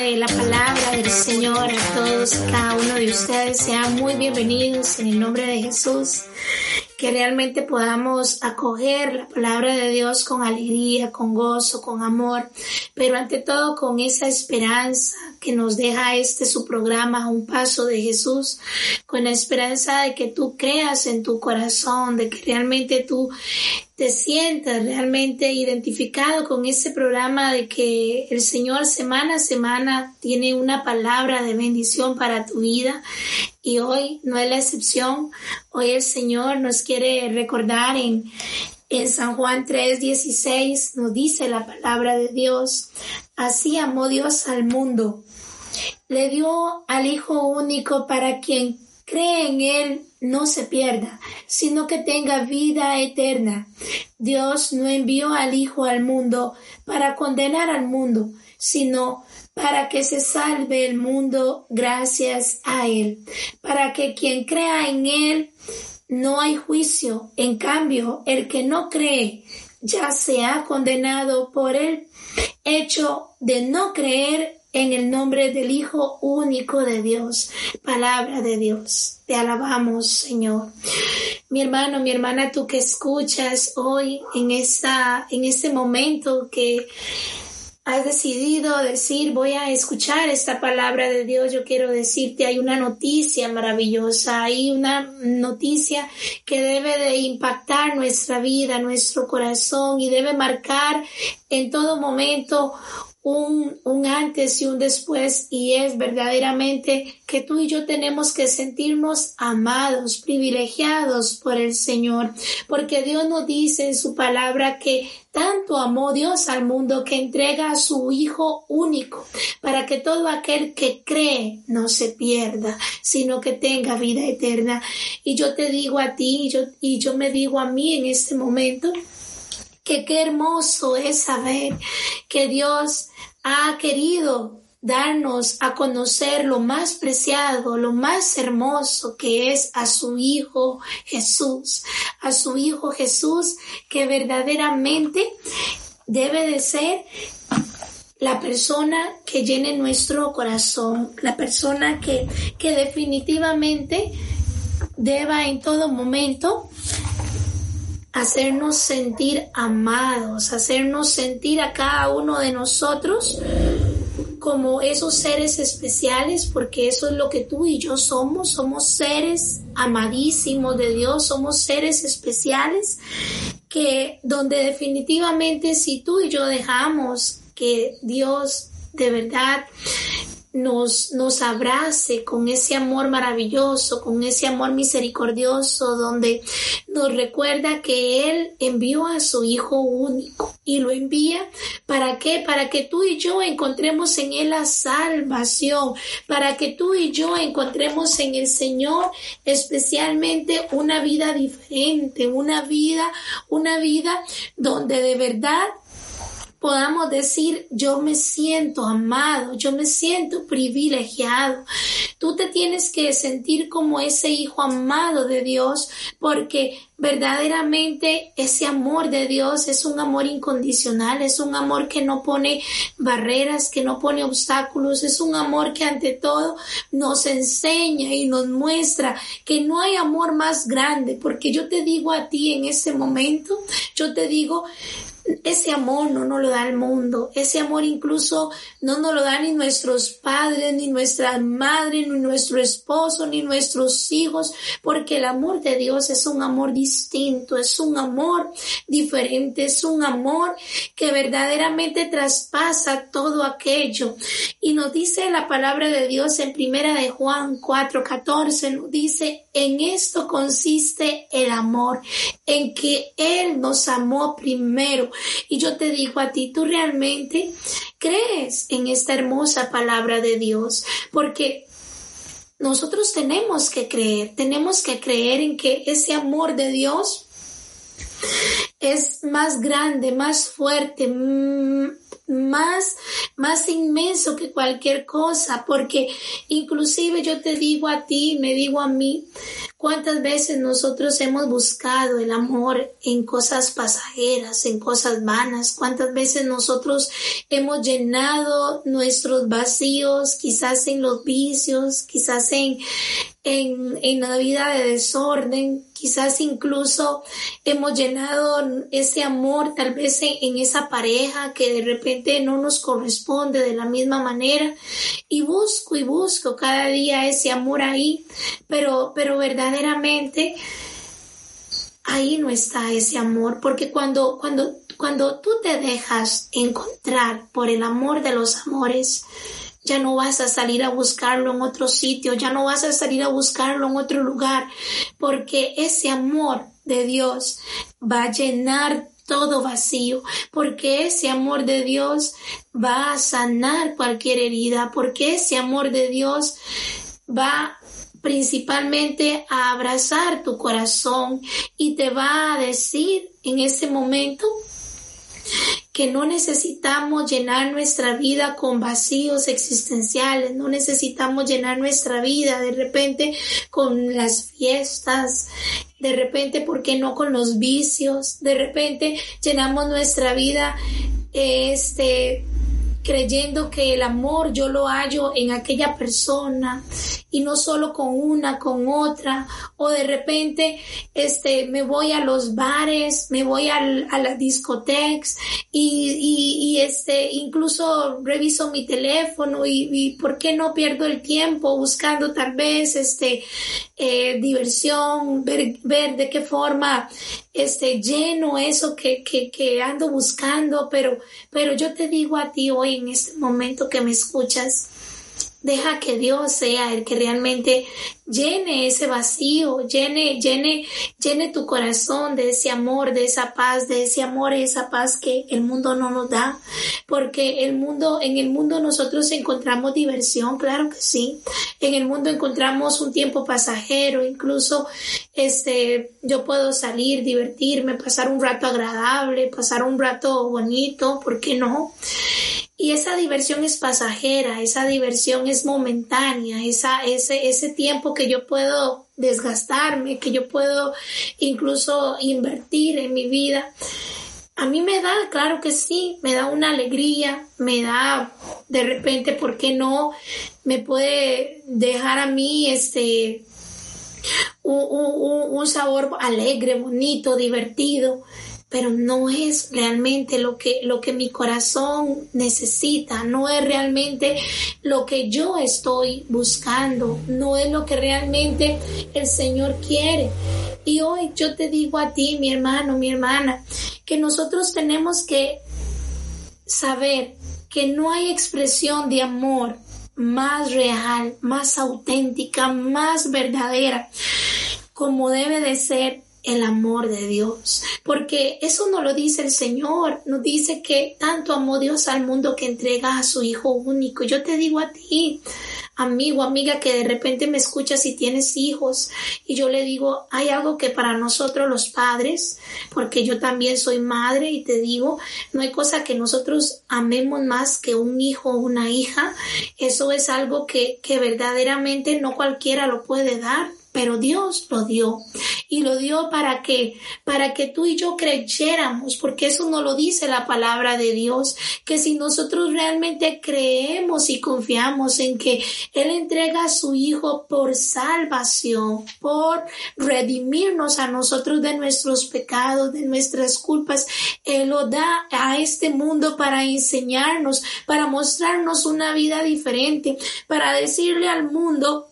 de la palabra del Señor a todos cada uno de ustedes. Sean muy bienvenidos en el nombre de Jesús. Que realmente podamos acoger la palabra de Dios con alegría, con gozo, con amor, pero ante todo con esa esperanza que nos deja este su programa, un paso de Jesús, con la esperanza de que tú creas en tu corazón, de que realmente tú te sientas realmente identificado con ese programa de que el Señor semana a semana tiene una palabra de bendición para tu vida y hoy no es la excepción. Hoy el Señor nos quiere recordar en, en San Juan 3:16 nos dice la palabra de Dios, así amó Dios al mundo. Le dio al Hijo único para quien cree en Él no se pierda, sino que tenga vida eterna. Dios no envió al Hijo al mundo para condenar al mundo, sino para que se salve el mundo gracias a Él, para que quien crea en Él no hay juicio. En cambio, el que no cree ya se ha condenado por el hecho de no creer en el nombre del Hijo único de Dios, palabra de Dios. Te alabamos, Señor. Mi hermano, mi hermana, tú que escuchas hoy en esta, en este momento que has decidido decir, voy a escuchar esta palabra de Dios, yo quiero decirte, hay una noticia maravillosa, hay una noticia que debe de impactar nuestra vida, nuestro corazón y debe marcar en todo momento un, un, antes y un después y es verdaderamente que tú y yo tenemos que sentirnos amados, privilegiados por el Señor, porque Dios nos dice en su palabra que tanto amó Dios al mundo que entrega a su Hijo único para que todo aquel que cree no se pierda, sino que tenga vida eterna. Y yo te digo a ti y yo, y yo me digo a mí en este momento, que qué hermoso es saber que Dios ha querido darnos a conocer lo más preciado, lo más hermoso que es a su Hijo Jesús, a su Hijo Jesús que verdaderamente debe de ser la persona que llene nuestro corazón, la persona que, que definitivamente deba en todo momento hacernos sentir amados, hacernos sentir a cada uno de nosotros como esos seres especiales, porque eso es lo que tú y yo somos, somos seres amadísimos de Dios, somos seres especiales que donde definitivamente si tú y yo dejamos que Dios de verdad nos, nos abrace con ese amor maravilloso, con ese amor misericordioso, donde nos recuerda que Él envió a su Hijo único y lo envía para qué? Para que tú y yo encontremos en Él la salvación, para que tú y yo encontremos en el Señor especialmente una vida diferente, una vida, una vida donde de verdad podamos decir, yo me siento amado, yo me siento privilegiado. Tú te tienes que sentir como ese hijo amado de Dios porque verdaderamente ese amor de Dios es un amor incondicional, es un amor que no pone barreras, que no pone obstáculos, es un amor que ante todo nos enseña y nos muestra que no hay amor más grande, porque yo te digo a ti en ese momento, yo te digo, ese amor no nos lo da el mundo, ese amor incluso no nos lo da ni nuestros padres, ni nuestra madre, ni nuestro esposo, ni nuestros hijos, porque el amor de Dios es un amor distinto, es un amor diferente, es un amor que verdaderamente traspasa todo aquello. Y nos dice la palabra de Dios en primera de Juan 4:14, nos dice, en esto consiste el amor, en que Él nos amó primero. Y yo te digo a ti, tú realmente crees en esta hermosa palabra de Dios, porque nosotros tenemos que creer, tenemos que creer en que ese amor de Dios es más grande, más fuerte, mm, más, más inmenso que cualquier cosa, porque inclusive yo te digo a ti, me digo a mí, cuántas veces nosotros hemos buscado el amor en cosas pasajeras, en cosas vanas, cuántas veces nosotros hemos llenado nuestros vacíos, quizás en los vicios, quizás en, en, en la vida de desorden, quizás incluso hemos llenado ese amor tal vez en, esa pareja que de repente no nos corresponde de la misma manera. Y busco y busco cada día ese amor ahí, pero, pero verdaderamente ahí no está ese amor, porque cuando, cuando, cuando tú te dejas encontrar por el amor de los amores, ya no vas a salir a buscarlo en otro sitio, ya no vas a salir a buscarlo en otro lugar, porque ese amor de Dios va a llenar todo vacío, porque ese amor de Dios va a sanar cualquier herida, porque ese amor de Dios va principalmente a abrazar tu corazón y te va a decir en ese momento que no necesitamos llenar nuestra vida con vacíos existenciales, no necesitamos llenar nuestra vida de repente con las fiestas, de repente, ¿por qué no con los vicios? De repente llenamos nuestra vida este creyendo que el amor yo lo hallo en aquella persona y no solo con una, con otra, o de repente este, me voy a los bares, me voy a las discotecas y, y, este, incluso reviso mi teléfono y, y, por qué no pierdo el tiempo buscando tal vez este, eh, diversión, ver, ver de qué forma este, lleno eso que, que, que ando buscando, pero, pero yo te digo a ti hoy en este momento que me escuchas, Deja que Dios sea el que realmente llene ese vacío, llene, llene, llene tu corazón de ese amor, de esa paz, de ese amor, esa paz que el mundo no nos da. Porque el mundo, en el mundo nosotros encontramos diversión, claro que sí. En el mundo encontramos un tiempo pasajero, incluso este, yo puedo salir, divertirme, pasar un rato agradable, pasar un rato bonito, ¿por qué no? Y esa diversión es pasajera, esa diversión es momentánea, esa, ese, ese tiempo que yo puedo desgastarme, que yo puedo incluso invertir en mi vida. A mí me da, claro que sí, me da una alegría, me da de repente, ¿por qué no? Me puede dejar a mí este un, un, un sabor alegre, bonito, divertido pero no es realmente lo que, lo que mi corazón necesita, no es realmente lo que yo estoy buscando, no es lo que realmente el Señor quiere. Y hoy yo te digo a ti, mi hermano, mi hermana, que nosotros tenemos que saber que no hay expresión de amor más real, más auténtica, más verdadera, como debe de ser el amor de Dios, porque eso no lo dice el Señor, nos dice que tanto amó Dios al mundo que entrega a su Hijo único. Yo te digo a ti, amigo, amiga, que de repente me escuchas y tienes hijos, y yo le digo, hay algo que para nosotros los padres, porque yo también soy madre y te digo, no hay cosa que nosotros amemos más que un hijo o una hija, eso es algo que, que verdaderamente no cualquiera lo puede dar pero Dios lo dio. Y lo dio para que para que tú y yo creyéramos porque eso no lo dice la palabra de Dios que si nosotros realmente creemos y confiamos en que él entrega a su hijo por salvación por redimirnos a nosotros de nuestros pecados de nuestras culpas él lo da a este mundo para enseñarnos para mostrarnos una vida diferente para decirle al mundo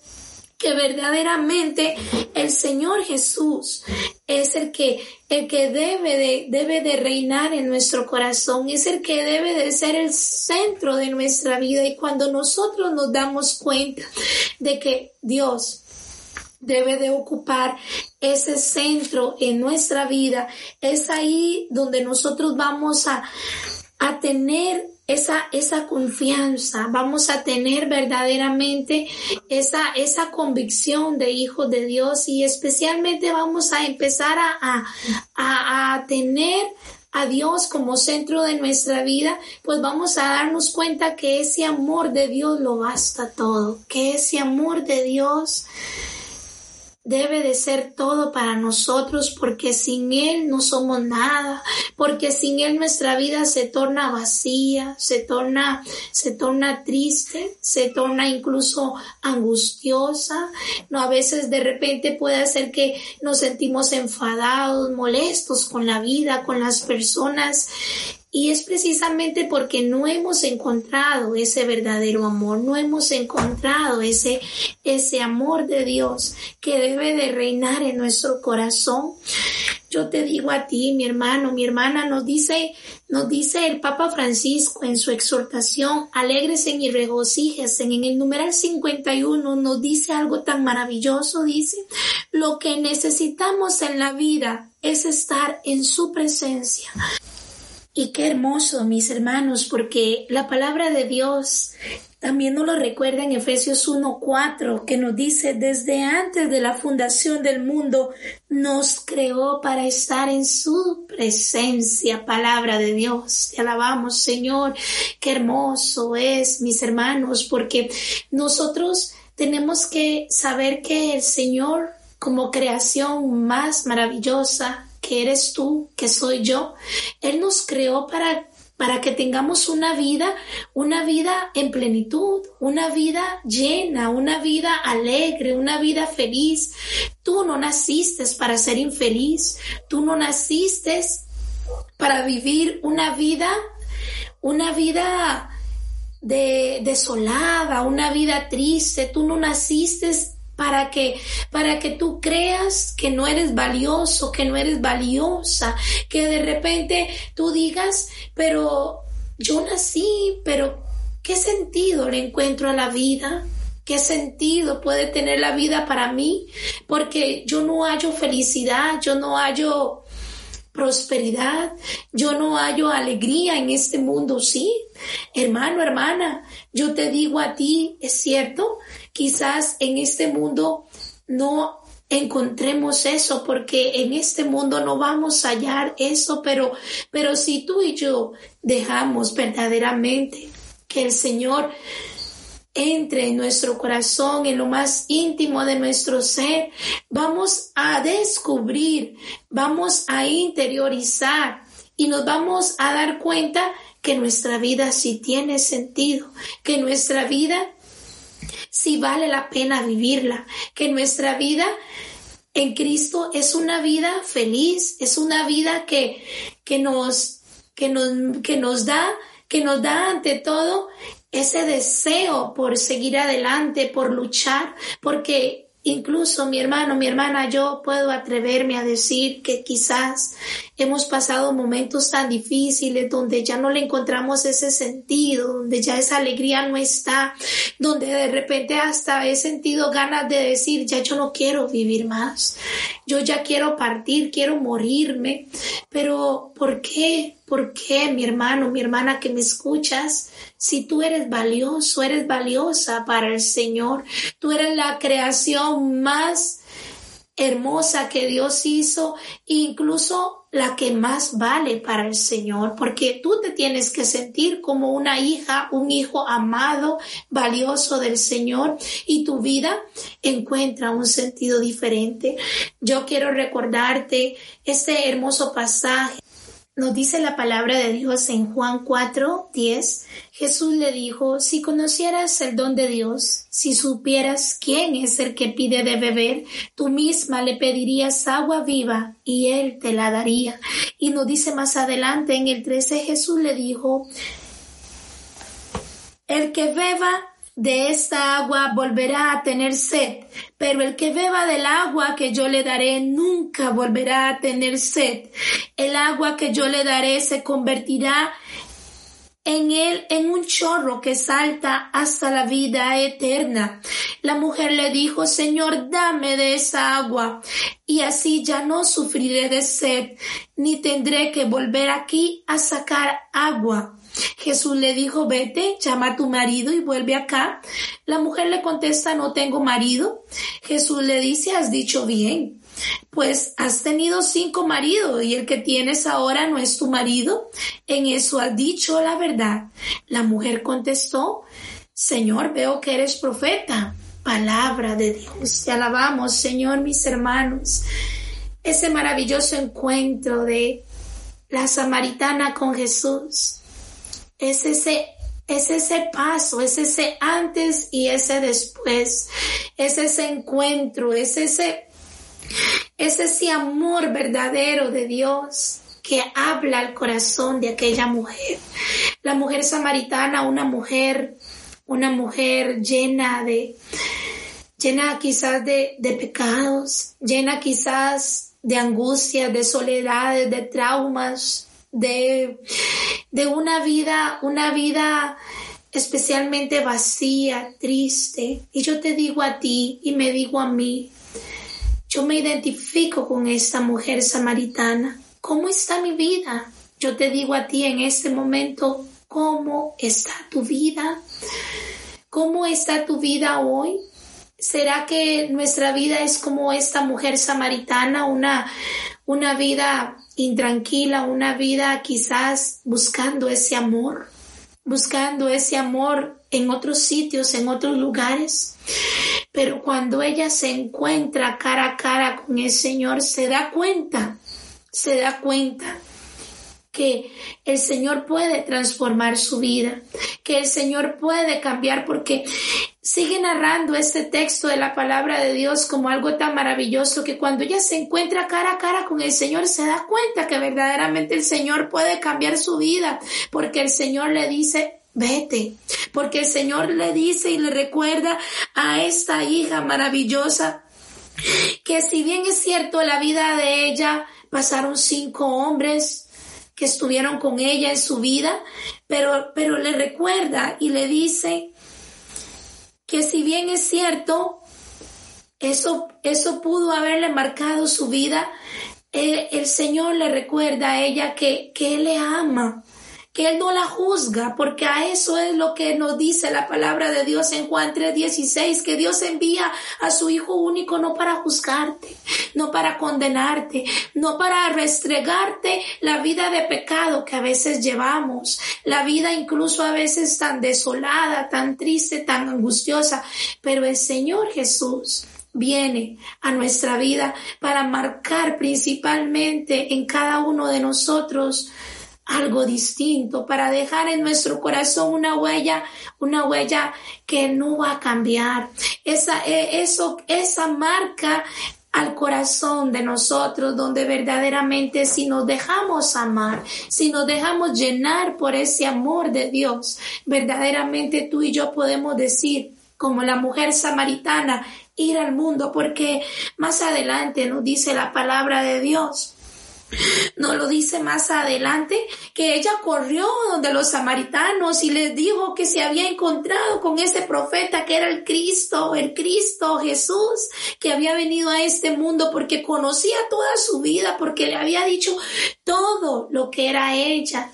que verdaderamente el Señor Jesús es el que, el que debe de, debe de reinar en nuestro corazón, es el que debe de ser el centro de nuestra vida. Y cuando nosotros nos damos cuenta de que Dios debe de ocupar ese centro en nuestra vida, es ahí donde nosotros vamos a, a tener esa, esa confianza, vamos a tener verdaderamente esa, esa convicción de hijos de Dios y especialmente vamos a empezar a, a, a tener a Dios como centro de nuestra vida, pues vamos a darnos cuenta que ese amor de Dios lo basta todo, que ese amor de Dios debe de ser todo para nosotros porque sin Él no somos nada, porque sin Él nuestra vida se torna vacía, se torna, se torna triste, se torna incluso angustiosa, no a veces de repente puede hacer que nos sentimos enfadados, molestos con la vida, con las personas y es precisamente porque no hemos encontrado ese verdadero amor, no hemos encontrado ese, ese amor de Dios que debe de reinar en nuestro corazón. Yo te digo a ti, mi hermano, mi hermana, nos dice, nos dice el Papa Francisco en su exhortación, alégrese y regocíjese. En el numeral 51 nos dice algo tan maravilloso, dice, lo que necesitamos en la vida es estar en su presencia. Y qué hermoso, mis hermanos, porque la palabra de Dios también nos lo recuerda en Efesios 1.4, que nos dice, desde antes de la fundación del mundo, nos creó para estar en su presencia, palabra de Dios. Te alabamos, Señor. Qué hermoso es, mis hermanos, porque nosotros tenemos que saber que el Señor, como creación más maravillosa, que eres tú, que soy yo. Él nos creó para para que tengamos una vida, una vida en plenitud, una vida llena, una vida alegre, una vida feliz. Tú no naciste para ser infeliz, tú no naciste para vivir una vida, una vida de, desolada, una vida triste, tú no naciste para que, para que tú creas que no eres valioso, que no eres valiosa, que de repente tú digas, pero yo nací, pero ¿qué sentido le encuentro a la vida? ¿Qué sentido puede tener la vida para mí? Porque yo no hallo felicidad, yo no hallo prosperidad, yo no hallo alegría en este mundo, sí. Hermano, hermana, yo te digo a ti, es cierto, quizás en este mundo no encontremos eso porque en este mundo no vamos a hallar eso, pero, pero si tú y yo dejamos verdaderamente que el Señor entre en nuestro corazón, en lo más íntimo de nuestro ser, vamos a descubrir, vamos a interiorizar y nos vamos a dar cuenta que nuestra vida sí tiene sentido, que nuestra vida si vale la pena vivirla, que nuestra vida en Cristo es una vida feliz, es una vida que, que, nos, que, nos, que nos da, que nos da ante todo ese deseo por seguir adelante, por luchar, porque Incluso mi hermano, mi hermana, yo puedo atreverme a decir que quizás hemos pasado momentos tan difíciles donde ya no le encontramos ese sentido, donde ya esa alegría no está, donde de repente hasta he sentido ganas de decir, ya yo no quiero vivir más, yo ya quiero partir, quiero morirme, pero ¿por qué? ¿Por qué, mi hermano, mi hermana que me escuchas? Si tú eres valioso, eres valiosa para el Señor, tú eres la creación más hermosa que Dios hizo, incluso la que más vale para el Señor, porque tú te tienes que sentir como una hija, un hijo amado, valioso del Señor, y tu vida encuentra un sentido diferente. Yo quiero recordarte este hermoso pasaje nos dice la palabra de Dios en Juan 4, 10. Jesús le dijo, si conocieras el don de Dios, si supieras quién es el que pide de beber, tú misma le pedirías agua viva y él te la daría. Y nos dice más adelante en el 13, Jesús le dijo, el que beba de esta agua volverá a tener sed, pero el que beba del agua que yo le daré nunca volverá a tener sed. El agua que yo le daré se convertirá en él en un chorro que salta hasta la vida eterna. La mujer le dijo, Señor, dame de esa agua, y así ya no sufriré de sed, ni tendré que volver aquí a sacar agua. Jesús le dijo, vete, llama a tu marido y vuelve acá. La mujer le contesta, no tengo marido. Jesús le dice, has dicho bien, pues has tenido cinco maridos y el que tienes ahora no es tu marido. En eso has dicho la verdad. La mujer contestó, Señor, veo que eres profeta. Palabra de Dios. Te alabamos, Señor, mis hermanos. Ese maravilloso encuentro de la samaritana con Jesús es ese es ese paso, es ese antes y ese después, es ese encuentro, es ese, es ese amor verdadero de Dios que habla al corazón de aquella mujer. La mujer samaritana, una mujer, una mujer llena de, llena quizás de, pecados, llena quizás de angustias, de soledades, de traumas, de, de una vida, una vida especialmente vacía, triste. Y yo te digo a ti y me digo a mí, yo me identifico con esta mujer samaritana. ¿Cómo está mi vida? Yo te digo a ti en este momento, ¿cómo está tu vida? ¿Cómo está tu vida hoy? ¿Será que nuestra vida es como esta mujer samaritana, una, una vida intranquila, una vida quizás buscando ese amor, buscando ese amor en otros sitios, en otros lugares. Pero cuando ella se encuentra cara a cara con el Señor, se da cuenta, se da cuenta que el Señor puede transformar su vida, que el Señor puede cambiar, porque sigue narrando este texto de la palabra de Dios como algo tan maravilloso que cuando ella se encuentra cara a cara con el Señor se da cuenta que verdaderamente el Señor puede cambiar su vida, porque el Señor le dice, vete, porque el Señor le dice y le recuerda a esta hija maravillosa que si bien es cierto la vida de ella pasaron cinco hombres que estuvieron con ella en su vida, pero, pero le recuerda y le dice que si bien es cierto, eso, eso pudo haberle marcado su vida, el, el Señor le recuerda a ella que, que Él le ama, Él no la juzga, porque a eso es lo que nos dice la palabra de Dios en Juan 3:16, que Dios envía a su Hijo único no para juzgarte, no para condenarte, no para restregarte la vida de pecado que a veces llevamos, la vida incluso a veces tan desolada, tan triste, tan angustiosa, pero el Señor Jesús viene a nuestra vida para marcar principalmente en cada uno de nosotros algo distinto, para dejar en nuestro corazón una huella, una huella que no va a cambiar. Esa, e, eso, esa marca al corazón de nosotros, donde verdaderamente si nos dejamos amar, si nos dejamos llenar por ese amor de Dios, verdaderamente tú y yo podemos decir, como la mujer samaritana, ir al mundo, porque más adelante nos dice la palabra de Dios no lo dice más adelante que ella corrió donde los samaritanos y les dijo que se había encontrado con ese profeta que era el Cristo, el Cristo Jesús, que había venido a este mundo porque conocía toda su vida, porque le había dicho todo lo que era ella.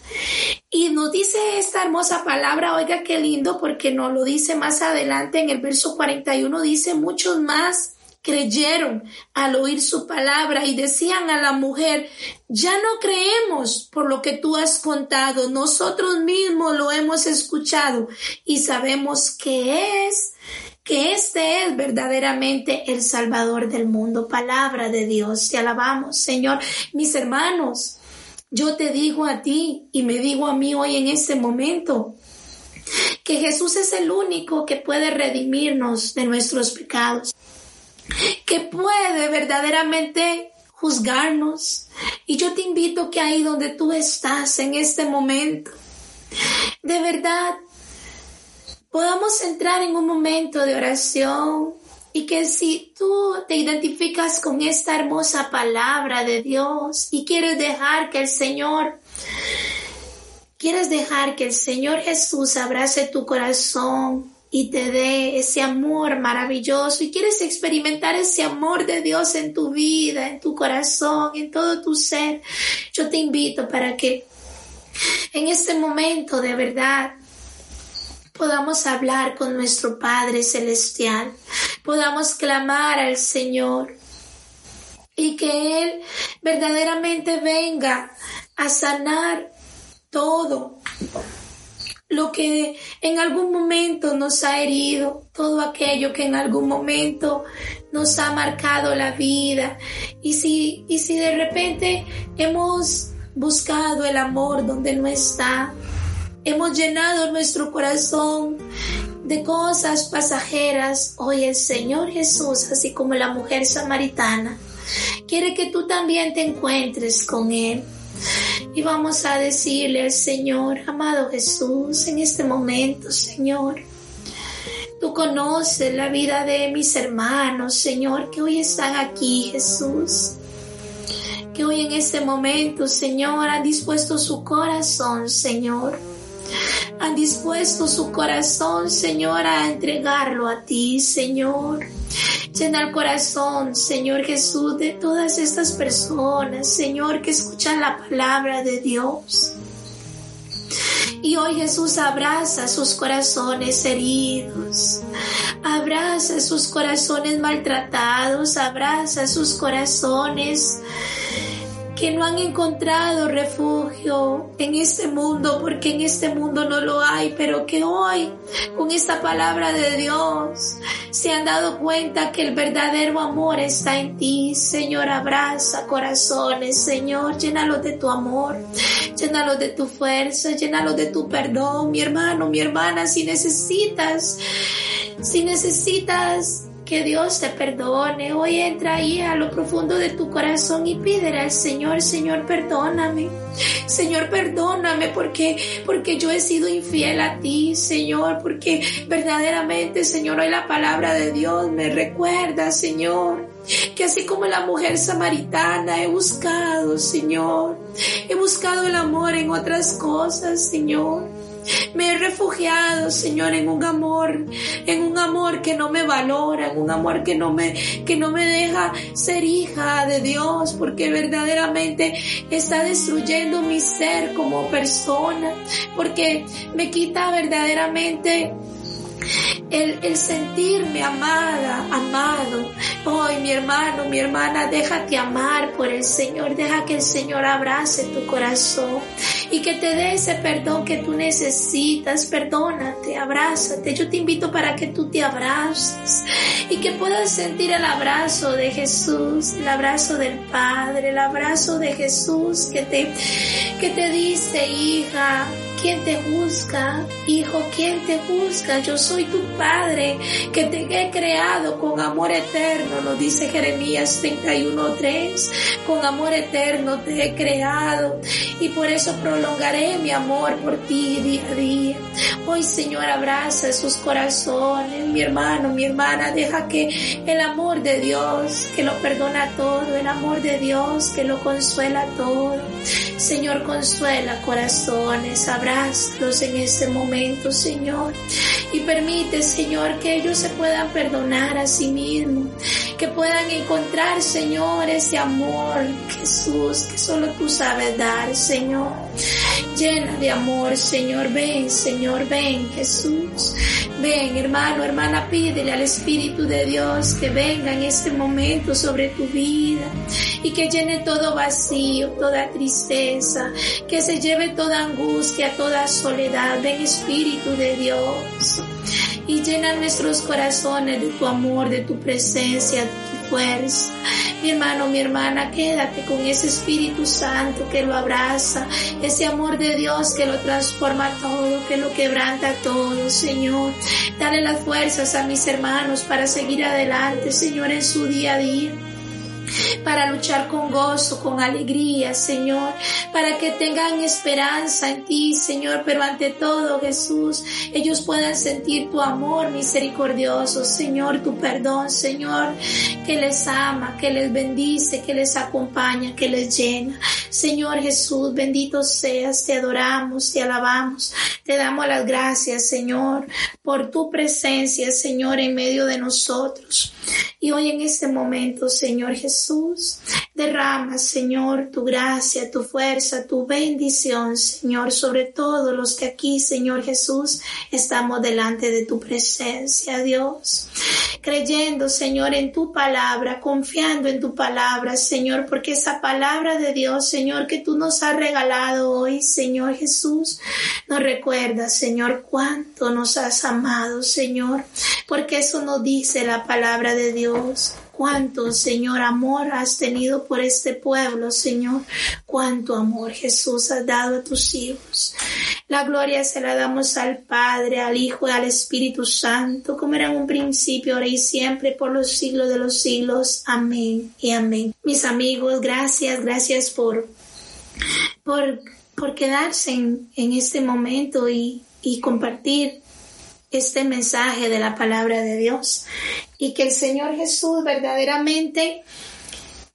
Y nos dice esta hermosa palabra, oiga qué lindo, porque nos lo dice más adelante en el verso 41, dice muchos más creyeron al oír su palabra y decían a la mujer, ya no creemos por lo que tú has contado, nosotros mismos lo hemos escuchado y sabemos que es que este es verdaderamente el Salvador del mundo. Palabra de Dios, te alabamos, Señor. Mis hermanos, yo te digo a ti y me digo a mí hoy en este momento que Jesús es el único que puede redimirnos de nuestros pecados que puede verdaderamente juzgarnos. Y yo te invito que ahí donde tú estás en este momento, de verdad, podamos entrar en un momento de oración y que si tú te identificas con esta hermosa palabra de Dios y quieres dejar que el Señor, quieres dejar que el Señor Jesús abrace tu corazón y te dé ese amor maravilloso y quieres experimentar ese amor de Dios en tu vida, en tu corazón, en todo tu ser, yo te invito para que en este momento de verdad podamos hablar con nuestro Padre Celestial, podamos clamar al Señor y que Él verdaderamente venga a sanar todo lo que en algún momento nos ha herido, todo aquello que en algún momento nos ha marcado la vida. Y si, y si de repente hemos buscado el amor donde no está, hemos llenado nuestro corazón de cosas pasajeras. Hoy el Señor Jesús, así como la mujer samaritana, quiere que tú también te encuentres con Él. Y vamos a decirle al Señor, amado Jesús, en este momento, Señor, tú conoces la vida de mis hermanos, Señor, que hoy están aquí, Jesús. Que hoy en este momento, Señor, han dispuesto su corazón, Señor han dispuesto su corazón, Señor, a entregarlo a ti, Señor. Llena el corazón, Señor Jesús, de todas estas personas, Señor, que escuchan la palabra de Dios. Y hoy Jesús abraza sus corazones heridos, abraza sus corazones maltratados, abraza sus corazones que no han encontrado refugio en este mundo porque en este mundo no lo hay, pero que hoy con esta palabra de Dios se han dado cuenta que el verdadero amor está en ti. Señor, abraza corazones, Señor, llénalos de tu amor, llénalos de tu fuerza, llénalos de tu perdón, mi hermano, mi hermana, si necesitas, si necesitas que Dios te perdone. Hoy entra ahí a lo profundo de tu corazón y pídele al Señor, Señor, perdóname. Señor, perdóname porque, porque yo he sido infiel a ti, Señor, porque verdaderamente, Señor, hoy la palabra de Dios me recuerda, Señor, que así como la mujer samaritana he buscado, Señor, he buscado el amor en otras cosas, Señor. Me he refugiado, Señor, en un amor, en un amor que no me valora, en un amor que no me, que no me deja ser hija de Dios, porque verdaderamente está destruyendo mi ser como persona, porque me quita verdaderamente el, sentirme amada, amado. Hoy, mi hermano, mi hermana, déjate amar por el Señor, deja que el Señor abrace tu corazón y que te dé ese perdón que tú necesitas. Perdónate, abrázate. Yo te invito para que tú te abraces y que puedas sentir el abrazo de Jesús, el abrazo del Padre, el abrazo de Jesús que te, que te dice, hija, ¿Quién te busca? Hijo, ¿quién te busca? Yo soy tu Padre, que te he creado con amor eterno, nos dice Jeremías 31.3. Con amor eterno te he creado y por eso prolongaré mi amor por ti día a día. Hoy, Señor, abraza sus corazones, mi hermano, mi hermana, deja que el amor de Dios, que lo perdona todo, el amor de Dios, que lo consuela todo. Señor, consuela corazones, abraza en este momento, Señor. Y permite, Señor, que ellos se puedan perdonar a sí mismos, que puedan encontrar, Señor, ese amor, Jesús, que solo tú sabes dar, Señor. Llena de amor, Señor, ven, Señor, ven, Jesús. Ven, hermano, hermana, pídele al Espíritu de Dios que venga en este momento sobre tu vida y que llene todo vacío, toda tristeza, que se lleve toda angustia, toda soledad. Ven, Espíritu de Dios y llena nuestros corazones de tu amor, de tu presencia, de tu Mi hermano, mi hermana, quédate con ese Espíritu Santo que lo abraza, ese amor de Dios que lo transforma todo, que lo quebranta todo, Señor. Dale las fuerzas a mis hermanos para seguir adelante, Señor, en su día a día. Para luchar con gozo, con alegría, Señor, para que tengan esperanza en ti, Señor, pero ante todo, Jesús, ellos puedan sentir tu amor misericordioso, Señor, tu perdón, Señor, que les ama, que les bendice, que les acompaña, que les llena. Señor Jesús, bendito seas, te adoramos, te alabamos, te damos las gracias, Señor, por tu presencia, Señor, en medio de nosotros. Y hoy en este momento, Señor Jesús, derrama, Señor, tu gracia, tu fuerza, tu bendición, Señor, sobre todos los que aquí, Señor Jesús, estamos delante de tu presencia, Dios. Creyendo, Señor, en tu palabra, confiando en tu palabra, Señor, porque esa palabra de Dios, Señor, que tú nos has regalado hoy, Señor Jesús, nos recuerda, Señor, cuánto nos has amado, Señor, porque eso nos dice la palabra de Dios. Cuánto, Señor, amor has tenido por este pueblo, Señor. Cuánto amor Jesús has dado a tus hijos. La gloria se la damos al Padre, al Hijo y al Espíritu Santo, como era en un principio, ahora y siempre, por los siglos de los siglos. Amén y amén. Mis amigos, gracias, gracias por, por, por quedarse en, en este momento y, y compartir este mensaje de la palabra de Dios y que el Señor Jesús verdaderamente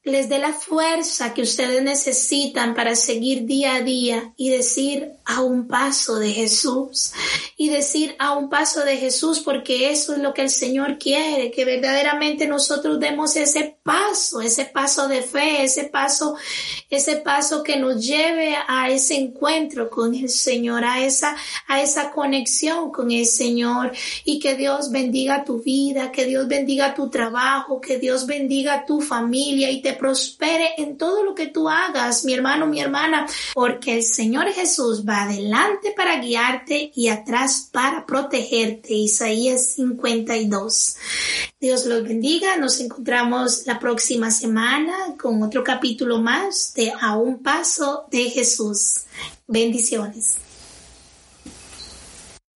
les dé la fuerza que ustedes necesitan para seguir día a día y decir a un paso de Jesús y decir a un paso de Jesús porque eso es lo que el Señor quiere, que verdaderamente nosotros demos ese paso, ese paso de fe, ese paso, ese paso que nos lleve a ese encuentro con el Señor, a esa, a esa conexión con el Señor. Y que Dios bendiga tu vida, que Dios bendiga tu trabajo, que Dios bendiga tu familia y te prospere en todo lo que tú hagas, mi hermano, mi hermana, porque el Señor Jesús va adelante para guiarte y atrás para protegerte. Isaías 52. Dios los bendiga. Nos encontramos la próxima semana con otro capítulo más de A un paso de Jesús. Bendiciones.